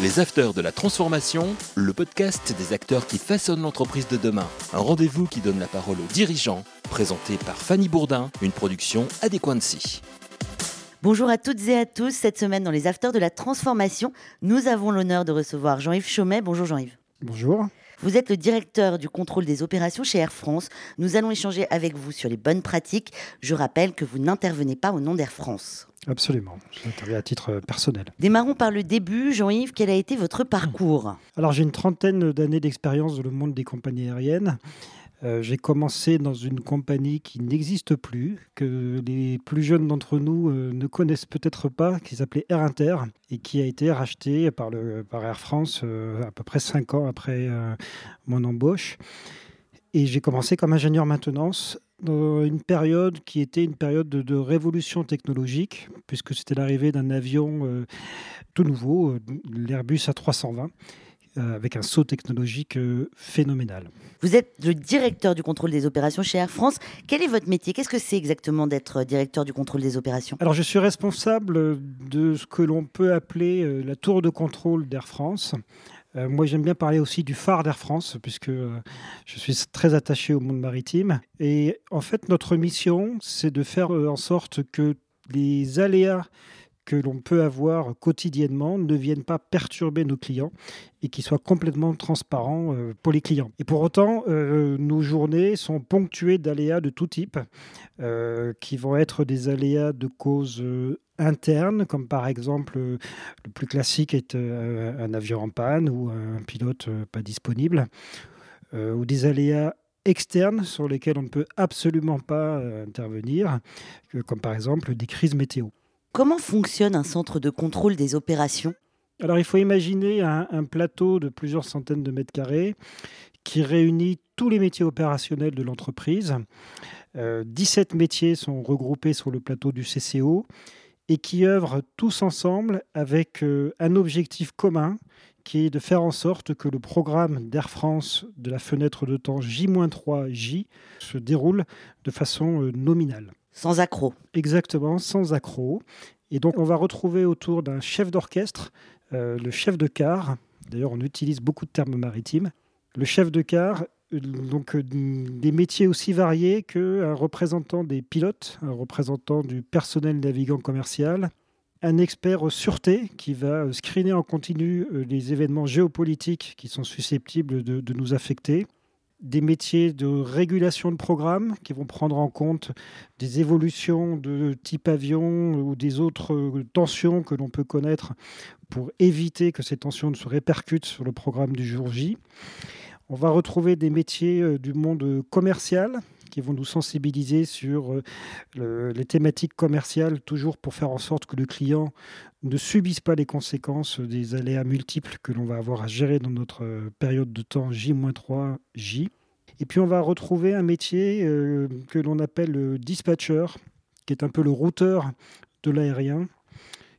Les Afters de la Transformation, le podcast des acteurs qui façonnent l'entreprise de demain. Un rendez-vous qui donne la parole aux dirigeants, présenté par Fanny Bourdin, une production Adéquancy. Bonjour à toutes et à tous. Cette semaine, dans les Afters de la Transformation, nous avons l'honneur de recevoir Jean-Yves Chaumet. Bonjour Jean-Yves. Bonjour. Vous êtes le directeur du contrôle des opérations chez Air France. Nous allons échanger avec vous sur les bonnes pratiques. Je rappelle que vous n'intervenez pas au nom d'Air France. Absolument, j'interviens à titre personnel. Démarrons par le début. Jean-Yves, quel a été votre parcours? Alors j'ai une trentaine d'années d'expérience dans le monde des compagnies aériennes. Euh, j'ai commencé dans une compagnie qui n'existe plus, que les plus jeunes d'entre nous euh, ne connaissent peut-être pas, qui s'appelait Air Inter et qui a été rachetée par, Air France euh, à peu près cinq ans après mon embauche. Et j'ai commencé comme ingénieur maintenance dans une période qui était une période de, révolution technologique, puisque c'était l'arrivée d'un avion tout nouveau, l'Airbus A320 euh, avec un saut technologique euh, phénoménal. Vous êtes le directeur du contrôle des opérations chez Air France. Quel est votre métier? Qu'est-ce que c'est exactement d'être directeur du contrôle des opérations? Alors, je suis responsable de ce que l'on peut appeler euh, la tour de contrôle d'Air France. moi, j'aime bien parler aussi du phare d'Air France, puisque je suis très attaché au monde maritime. Et en fait, notre mission, c'est de faire en sorte que les aléas que l'on peut avoir quotidiennement ne viennent pas perturber nos clients et qui soient complètement transparents euh, pour les clients. Et pour autant, euh, nos journées sont ponctuées d'aléas de tout type, euh, qui vont être des aléas de cause interne, comme par exemple le plus classique est un avion en panne ou un pilote pas disponible, ou des aléas externes sur lesquels on ne peut absolument pas intervenir, comme par exemple des crises météo. Comment fonctionne un centre de contrôle des opérations? Alors il faut imaginer un, plateau de plusieurs centaines de mètres carrés qui réunit tous les métiers opérationnels de l'entreprise. 17 euh, métiers sont regroupés sur le plateau du CCO et qui œuvrent tous ensemble avec euh, un objectif commun qui est de faire en sorte que le programme d'Air France de la fenêtre de temps J-3J se déroule de façon euh, nominale. Sans accroc. Exactement, sans accroc. Et donc on va retrouver autour d'un chef d'orchestre, euh, le chef de car. D'ailleurs, on utilise beaucoup de termes maritimes. Le chef de car, euh, donc euh, des métiers aussi variés qu'un représentant des pilotes, un représentant du personnel navigant commercial, un expert sûreté qui va screener en continu les événements géopolitiques qui sont susceptibles de nous affecter, des métiers de régulation de programme qui vont prendre en compte des évolutions de type avion ou des autres tensions que l'on peut connaître pour éviter que ces tensions ne se répercutent sur le programme du jour J. On va retrouver des métiers euh, du monde commercial qui vont nous sensibiliser sur euh, les thématiques commerciales, toujours pour faire en sorte que le client ne subisse pas les conséquences des aléas multiples que l'on va avoir à gérer dans notre euh, période de temps J-3, J. Et puis on va retrouver un métier euh, que l'on appelle le dispatcher, qui est un peu le routeur de l'aérien,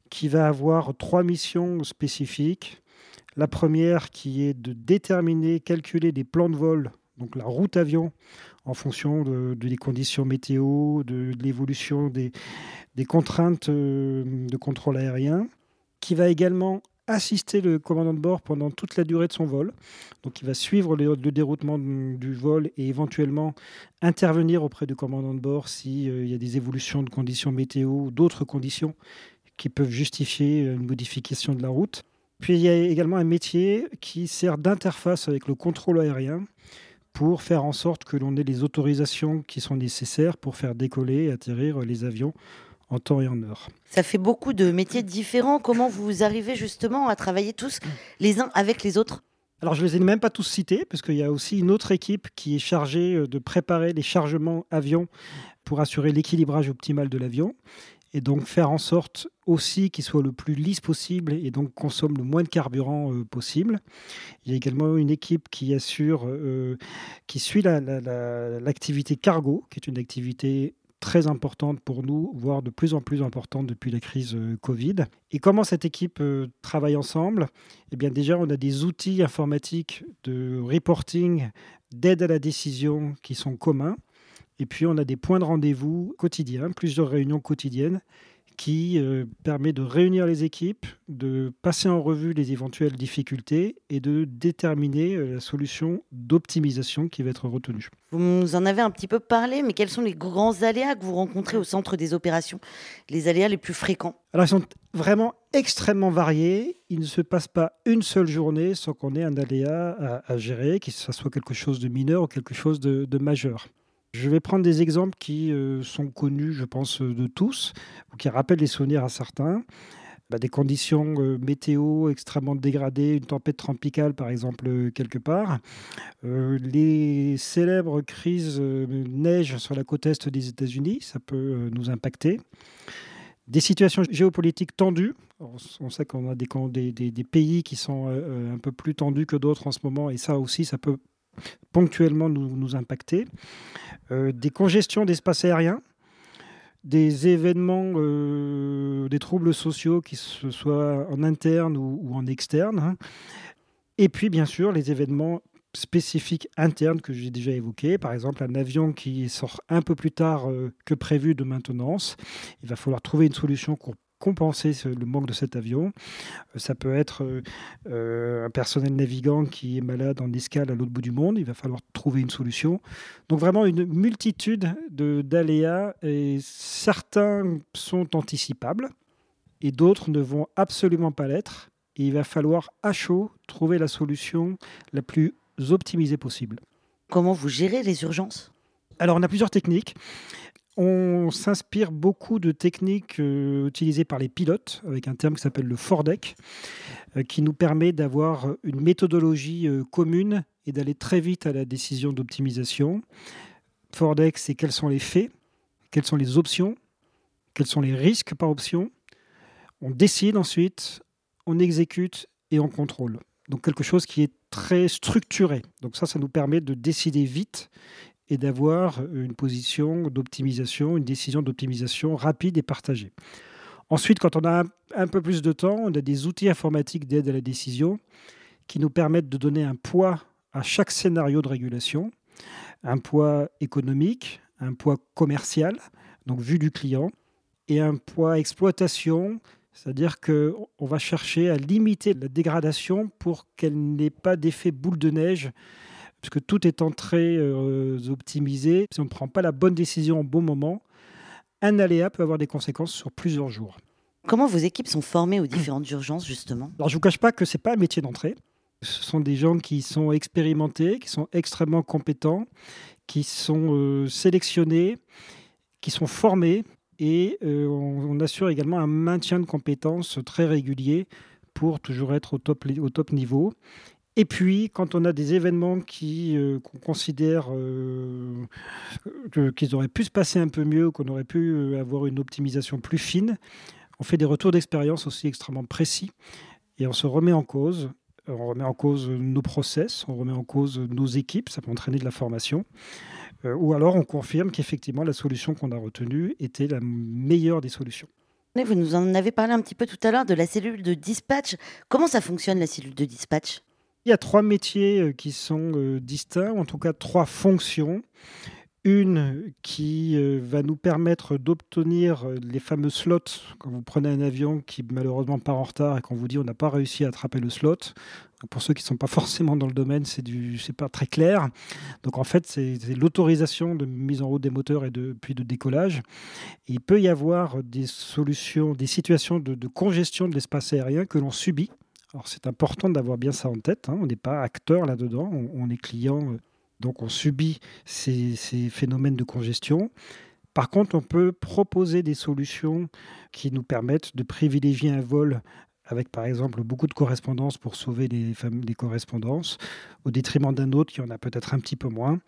qui va avoir trois missions spécifiques. La première qui est de déterminer, calculer des plans de vol, donc la route avion, en fonction de, des conditions météo, de, l'évolution des, contraintes euh, de contrôle aérien, qui va également assister le commandant de bord pendant toute la durée de son vol. Donc il va suivre le, déroutement du vol et éventuellement intervenir auprès du commandant de bord s'il euh, y a des évolutions de conditions météo ou d'autres conditions qui peuvent justifier une modification de la route. Puis il y a également un métier qui sert d'interface avec le contrôle aérien pour faire en sorte que l'on ait les autorisations qui sont nécessaires pour faire décoller et atterrir les avions en temps et en heure. Ça fait beaucoup de métiers différents. Comment vous arrivez justement à travailler tous les uns avec les autres? Alors, je ne les ai même pas tous cités, parce qu'il y a aussi une autre équipe qui est chargée euh, de préparer les chargements avions pour assurer l'équilibrage optimal de l'avion et donc faire en sorte aussi qu'il soit le plus lisse possible et donc consomme le moins de carburant euh, possible. Il y a également une équipe qui assure, euh, qui suit l'activité cargo, qui est une activité très importante pour nous, voire de plus en plus importante depuis la crise euh, Covid. Et comment cette équipe travaille ensemble? Eh bien déjà, on a des outils informatiques de reporting, d'aide à la décision qui sont communs. Et puis, on a des points de rendez-vous quotidiens, plusieurs réunions quotidiennes qui euh, permet de réunir les équipes, de passer en revue les éventuelles difficultés et de déterminer euh, la solution d'optimisation qui va être retenue. Vous nous en avez un petit peu parlé, mais quels sont les grands aléas que vous rencontrez au centre des opérations? Les aléas les plus fréquents? Alors, ils sont vraiment extrêmement variés. Il ne se passe pas une seule journée sans qu'on ait un aléa à, gérer, que ce soit quelque chose de mineur ou quelque chose de majeur. Je vais prendre des exemples qui euh, sont connus, je pense, de tous, ou qui rappellent les souvenirs à certains. Bah, des conditions euh, météo extrêmement dégradées, une tempête tropicale par exemple euh, quelque part, les célèbres crises neige sur la côte est des États-Unis, ça peut nous impacter. Des situations géopolitiques tendues. On sait qu'on a des, pays qui sont un peu plus tendus que d'autres en ce moment, et ça aussi, ça peut ponctuellement nous, nous impacter. Euh, des congestions d'espace aérien, des événements, euh, des troubles sociaux, qui ce soit en interne ou, en externe. Hein. Et puis, bien sûr, les événements spécifiques internes que j'ai déjà évoqués. Par exemple, un avion qui sort un peu plus tard euh, que prévu de maintenance. Il va falloir trouver une solution pour compenser le manque de cet avion. Euh, ça peut être euh, euh, un personnel navigant qui est malade en escale à l'autre bout du monde. Il va falloir trouver une solution. Donc vraiment une multitude d'aléas et certains sont anticipables et d'autres ne vont absolument pas l'être. Et il va falloir à chaud trouver la solution la plus optimisée possible. Comment vous gérez les urgences? Alors, on a plusieurs techniques. On s'inspire beaucoup de techniques euh, utilisées par les pilotes, avec un terme qui s'appelle le Fordec, euh, qui nous permet d'avoir une méthodologie euh, commune et d'aller très vite à la décision d'optimisation. Fordec, c'est quels sont les faits, quelles sont les options, quels sont les risques par option. On décide ensuite, on exécute et on contrôle. Donc quelque chose qui est très structuré. Donc ça, ça nous permet de décider vite et d'avoir une position d'optimisation, une décision d'optimisation rapide et partagée. Ensuite, quand on a un, peu plus de temps, on a des outils informatiques d'aide à la décision qui nous permettent de donner un poids à chaque scénario de régulation, un poids économique, un poids commercial, donc vu du client, et un poids exploitation, c'est-à-dire qu'on va chercher à limiter la dégradation pour qu'elle n'ait pas d'effet boule de neige puisque tout étant très euh, optimisé, si on ne prend pas la bonne décision au bon moment, un aléa peut avoir des conséquences sur plusieurs jours. Comment vos équipes sont formées aux différentes urgences, justement? Alors, je ne vous cache pas que ce n'est pas un métier d'entrée. Ce sont des gens qui sont expérimentés, qui sont extrêmement compétents, qui sont euh, sélectionnés, qui sont formés et euh, on, on, assure également un maintien de compétences très régulier pour toujours être au top, au top niveau. Et puis, quand on a des événements euh, qu'on considère euh, qu'ils auraient pu se passer un peu mieux, qu'on aurait pu euh, avoir une optimisation plus fine, on fait des retours d'expérience aussi extrêmement précis et on se remet en cause. On remet en cause nos process, on remet en cause nos équipes, ça peut entraîner de la formation. ou alors on confirme qu'effectivement la solution qu'on a retenue était la meilleure des solutions. Vous nous en avez parlé un petit peu tout à l'heure de la cellule de dispatch. Comment ça fonctionne la cellule de dispatch? Il y a trois métiers euh, qui sont euh, distincts, en tout cas trois fonctions. Une qui euh, va nous permettre d'obtenir les fameux slots quand vous prenez un avion qui malheureusement part en retard et qu'on vous dit on n'a pas réussi à attraper le slot. Pour ceux qui ne sont pas forcément dans le domaine, c'est du, pas très clair. Donc en fait, c'est, l'autorisation de mise en route des moteurs et puis de décollage. il peut y avoir des solutions, des situations de congestion de l'espace aérien que l'on subit alors c'est important d'avoir bien ça en tête. Hein. On n'est pas acteur là-dedans, on, est client, euh, donc on subit ces, phénomènes de congestion. Par contre, on peut proposer des solutions qui nous permettent de privilégier un vol avec par exemple beaucoup de correspondances pour sauver des, correspondances, au détriment d'un autre qui en a peut-être un petit peu moins.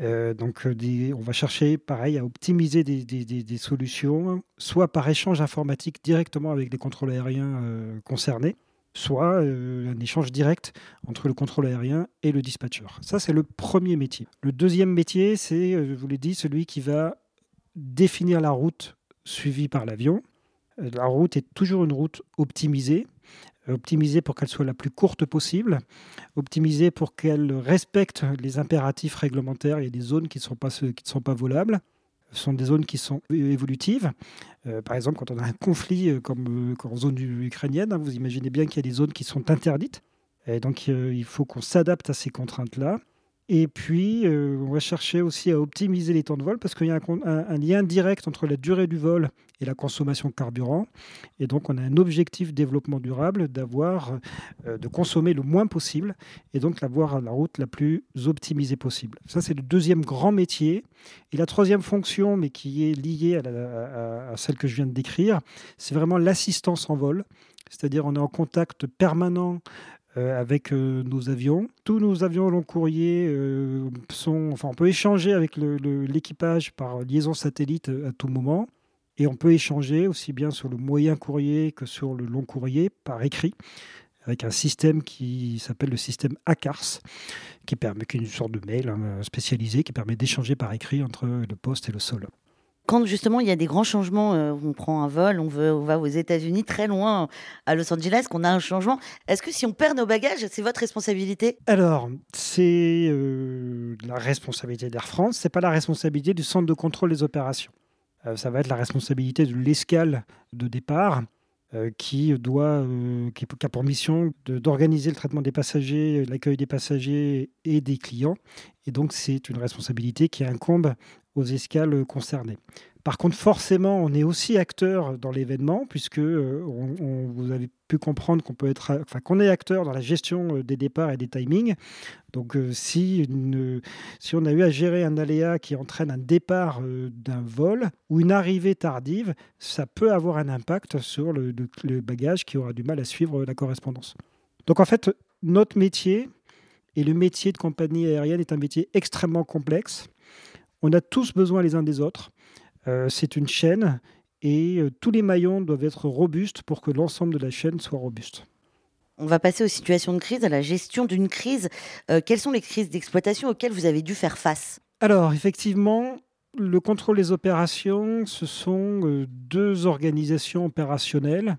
Euh, donc on va chercher pareil à optimiser des, solutions, soit par échange informatique directement avec les contrôles aériens euh, concernés, soit euh, un échange direct entre le contrôle aérien et le dispatcher. Ça, c'est le premier métier. Le deuxième métier, c'est, euh, je vous l'ai dit, celui qui va définir la route suivie par l'avion. Euh, la route est toujours une route optimisée, optimisée pour qu'elle soit la plus courte possible, optimisée pour qu'elle respecte les impératifs réglementaires. Il y des zones qui ne sont pas volables. Sont des zones qui sont évolutives. par exemple, quand on a un conflit comme, en zone ukrainienne, hein, vous imaginez bien qu'il y a des zones qui sont interdites. Et donc, il faut qu'on s'adapte à ces contraintes-là. Et puis, euh, on va chercher aussi à optimiser les temps de vol parce qu'il y a un, lien direct entre la durée du vol et la consommation de carburant. Et donc, on a un objectif développement durable d'avoir, euh, de consommer le moins possible et donc d'avoir la route la plus optimisée possible. Ça, c'est le deuxième grand métier. Et la troisième fonction, mais qui est liée à, à celle que je viens de décrire, c'est vraiment l'assistance en vol. C'est-à-dire, on est en contact permanent euh, avec euh, nos avions. Tous nos avions long courrier euh, sont, enfin, on peut échanger avec l'équipage par liaison satellite à tout moment. Et on peut échanger aussi bien sur le moyen courrier que sur le long courrier par écrit avec un système qui s'appelle le système ACARS, qui permet qu'une sorte de mail hein, spécialisé qui permet d'échanger par écrit entre le poste et le sol quand justement il y a des grands changements, euh, on prend un vol, on, va aux États-Unis, très loin à Los Angeles, qu'on a un changement, est-ce que si on perd nos bagages, c'est votre responsabilité? Alors, c'est euh, la responsabilité d'Air France, c'est pas la responsabilité du centre de contrôle des opérations. Euh, ça va être la responsabilité de l'escale de départ. qui doit, qui, a pour mission d'organiser le traitement des passagers, l'accueil des passagers et des clients. Et donc, c'est une responsabilité qui incombe aux escales concernées. Par contre, forcément, on est aussi acteur dans l'événement, puisque euh, on, vous avez pu comprendre qu'on peut être, enfin, qu'on est acteur dans la gestion euh, des départs et des timings. Donc, euh, si, si on a eu à gérer un aléa qui entraîne un départ d'un vol ou une arrivée tardive, ça peut avoir un impact sur le bagage qui aura du mal à suivre la correspondance. Donc, en fait, notre métier et le métier de compagnie aérienne est un métier extrêmement complexe on a tous besoin les uns des autres. Euh, c'est une chaîne et euh, tous les maillons doivent être robustes pour que l'ensemble de la chaîne soit robuste. On va passer aux situations de crise, à la gestion d'une crise. Euh, quelles sont les crises d'exploitation auxquelles vous avez dû faire face? Alors, effectivement, le contrôle des opérations, ce sont deux organisations opérationnelles.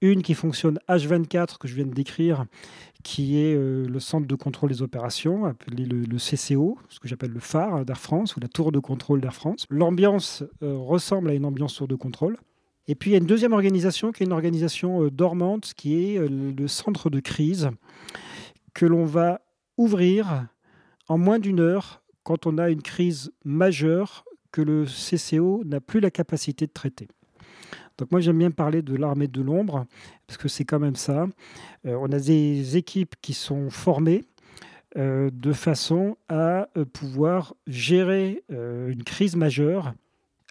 Une qui fonctionne H24, que je viens de décrire, qui est euh, le centre de contrôle des opérations, appelé le, CCO, ce que j'appelle le phare d'Air France ou la tour de contrôle d'Air France. L'ambiance euh, ressemble à une ambiance tour de contrôle. Et puis il y a une deuxième organisation qui est une organisation euh, dormante, qui est le centre de crise, que l'on va ouvrir en moins d'une heure quand on a une crise majeure que le CCO n'a plus la capacité de traiter. Donc moi j'aime bien parler de l'armée de l'ombre, parce que c'est quand même ça. Euh, on a des équipes qui sont formées euh, de façon à euh, pouvoir gérer une crise majeure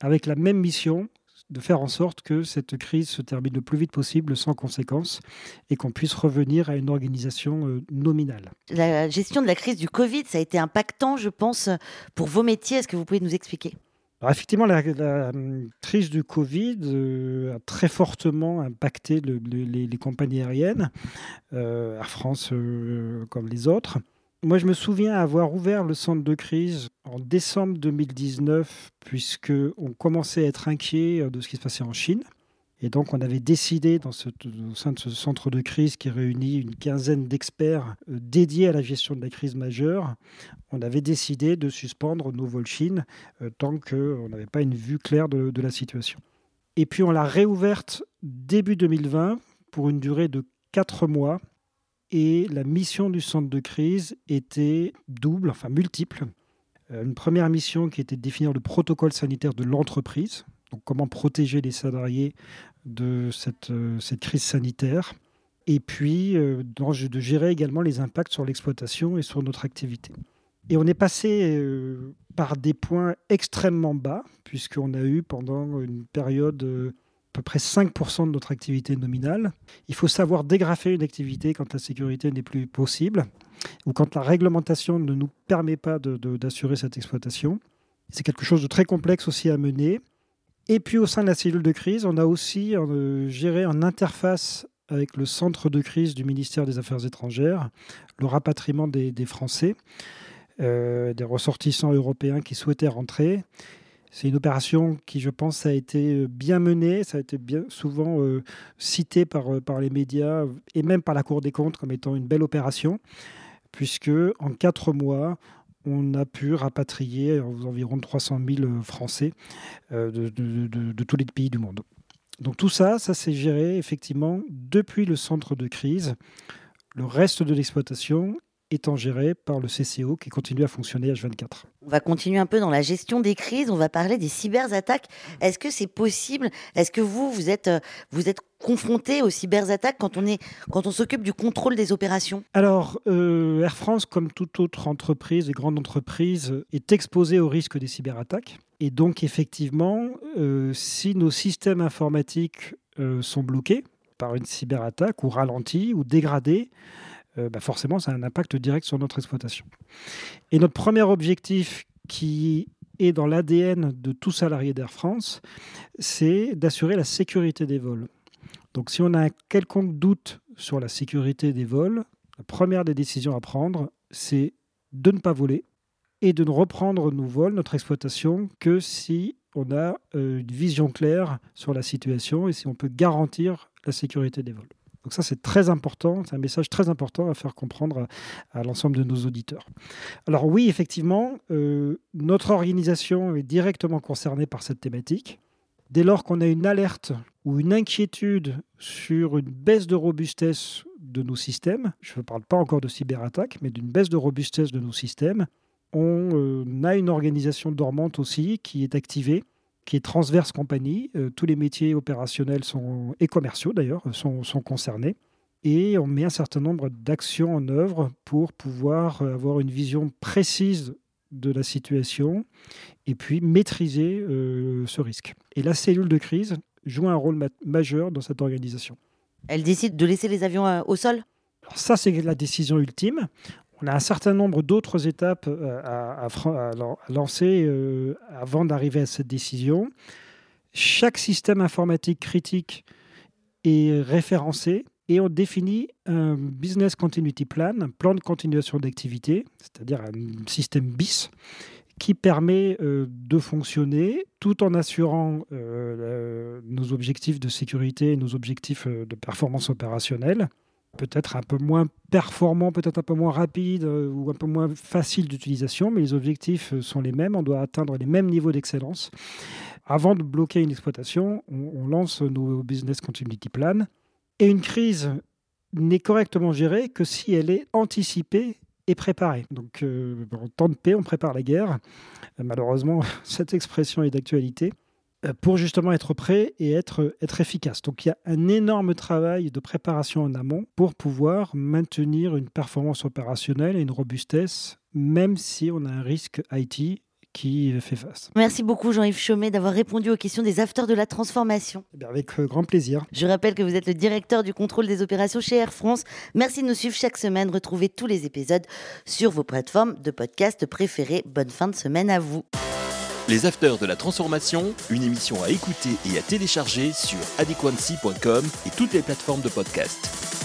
avec la même mission, de faire en sorte que cette crise se termine le plus vite possible sans conséquences et qu'on puisse revenir à une organisation nominale. La gestion de la crise du Covid, ça a été impactant, je pense, pour vos métiers. Est-ce que vous pouvez nous expliquer? Effectivement, la, hum, crise du Covid euh, a très fortement impacté les, compagnies aériennes, euh, Air France euh, comme les autres. Moi, je me souviens avoir ouvert le centre de crise en décembre 2019, puisqu'on commençait à être inquiet de ce qui se passait en Chine. Et donc, on avait décidé, dans au sein de ce centre de crise qui réunit une quinzaine d'experts euh, dédiés à la gestion de la crise majeure, on avait décidé de suspendre nos vols Chine euh, tant qu'on n'avait pas une vue claire de, de la situation. Et puis, on l'a réouverte début 2020 pour une durée de quatre mois. Et la mission du centre de crise était double, enfin multiple. Euh, une première mission qui était de définir le protocole sanitaire de l'entreprise, comment protéger les salariés de cette, euh, crise sanitaire. Et puis euh, de gérer également les impacts sur l'exploitation et sur notre activité. Et on est passé euh, par des points extrêmement bas, puisqu'on a eu pendant une période à peu près 5% de notre activité nominale. Il faut savoir dégrafer une activité quand la sécurité n'est plus possible ou quand la réglementation ne nous permet pas d'assurer cette exploitation. C'est quelque chose de très complexe aussi à mener. Et puis au sein de la cellule de crise, on a aussi euh, géré en interface avec le centre de crise du ministère des Affaires étrangères, le rapatriement des, Français, euh, des ressortissants européens qui souhaitaient rentrer. C'est une opération qui, je pense, a été bien menée, ça a été bien souvent euh, cité par les médias et même par la Cour des comptes comme étant une belle opération, puisque en quatre mois, on a pu rapatrier environ 300 000 Français de, de tous les pays du monde. Donc tout ça, ça s'est géré effectivement depuis le centre de crise. Le reste de l'exploitation étant géré par le CCO qui continue à fonctionner H24. On va continuer un peu dans la gestion des crises, on va parler des cyberattaques. Est-ce que c'est possible? Est-ce que vous, vous êtes, euh, vous êtes confronté aux cyberattaques quand on, est, quand on s'occupe du contrôle des opérations? Alors, euh, Air France, comme toute autre entreprise et grande entreprise, est exposée au risque des cyberattaques. Et donc, effectivement, euh, si nos systèmes informatiques sont bloqués par une cyberattaque ou ralentis ou dégradés, euh, bah, forcément, ça a un impact direct sur notre exploitation. Et notre premier objectif qui est dans l'ADN de tout salarié d'Air France, c'est d'assurer la sécurité des vols. Donc si on a un quelconque doute sur la sécurité des vols, la première des décisions à prendre, c'est de ne pas voler et de ne reprendre nos vols, notre exploitation, que si on a euh, une vision claire sur la situation et si on peut garantir la sécurité des vols. Donc ça, c'est très important, c'est un message très important à faire comprendre à, l'ensemble de nos auditeurs. Alors oui, effectivement, euh, notre organisation est directement concernée par cette thématique. Dès lors qu'on a une alerte ou une inquiétude sur une baisse de robustesse de nos systèmes, je ne parle pas encore de cyberattaque, mais d'une baisse de robustesse de nos systèmes, on euh, a une organisation dormante aussi qui est activée qui est transverse compagnie. Euh, tous les métiers opérationnels sont, et commerciaux d'ailleurs sont, concernés. Et on met un certain nombre d'actions en œuvre pour pouvoir euh, avoir une vision précise de la situation et puis maîtriser euh, ce risque. Et la cellule de crise joue un rôle majeur dans cette organisation. Elle décide de laisser les avions au sol? Alors ça, c'est la décision ultime. On a un certain nombre d'autres étapes euh, à, lancer euh, avant d'arriver à cette décision. Chaque système informatique critique est référencé et on définit un business continuity plan, un plan de continuation d'activité, c'est-à-dire un système BIS qui permet euh, de fonctionner tout en assurant nos objectifs de sécurité et nos objectifs de performance opérationnelle peut-être un peu moins performant, peut-être un peu moins rapide euh, ou un peu moins facile d'utilisation, mais les objectifs euh, sont les mêmes. On doit atteindre les mêmes niveaux d'excellence. Avant de bloquer une exploitation, on, lance nos business continuity plans. Et une crise n'est correctement gérée que si elle est anticipée et préparée. Donc, euh, en temps de paix, on prépare la guerre. malheureusement, cette expression est d'actualité. Euh, pour justement être prêt et être efficace. Donc il y a un énorme travail de préparation en amont pour pouvoir maintenir une performance opérationnelle et une robustesse, même si on a un risque IT qui fait face. Merci beaucoup Jean-Yves Chaumet d'avoir répondu aux questions des afters de la transformation. Eh avec euh, grand plaisir. Je rappelle que vous êtes le directeur du contrôle des opérations chez Air France. Merci de nous suivre chaque semaine. Retrouvez tous les épisodes sur vos plateformes de podcast préférées. Bonne fin de semaine à vous. Les Afters de la Transformation, une émission à écouter et à télécharger sur adequancy.com et toutes les plateformes de podcast.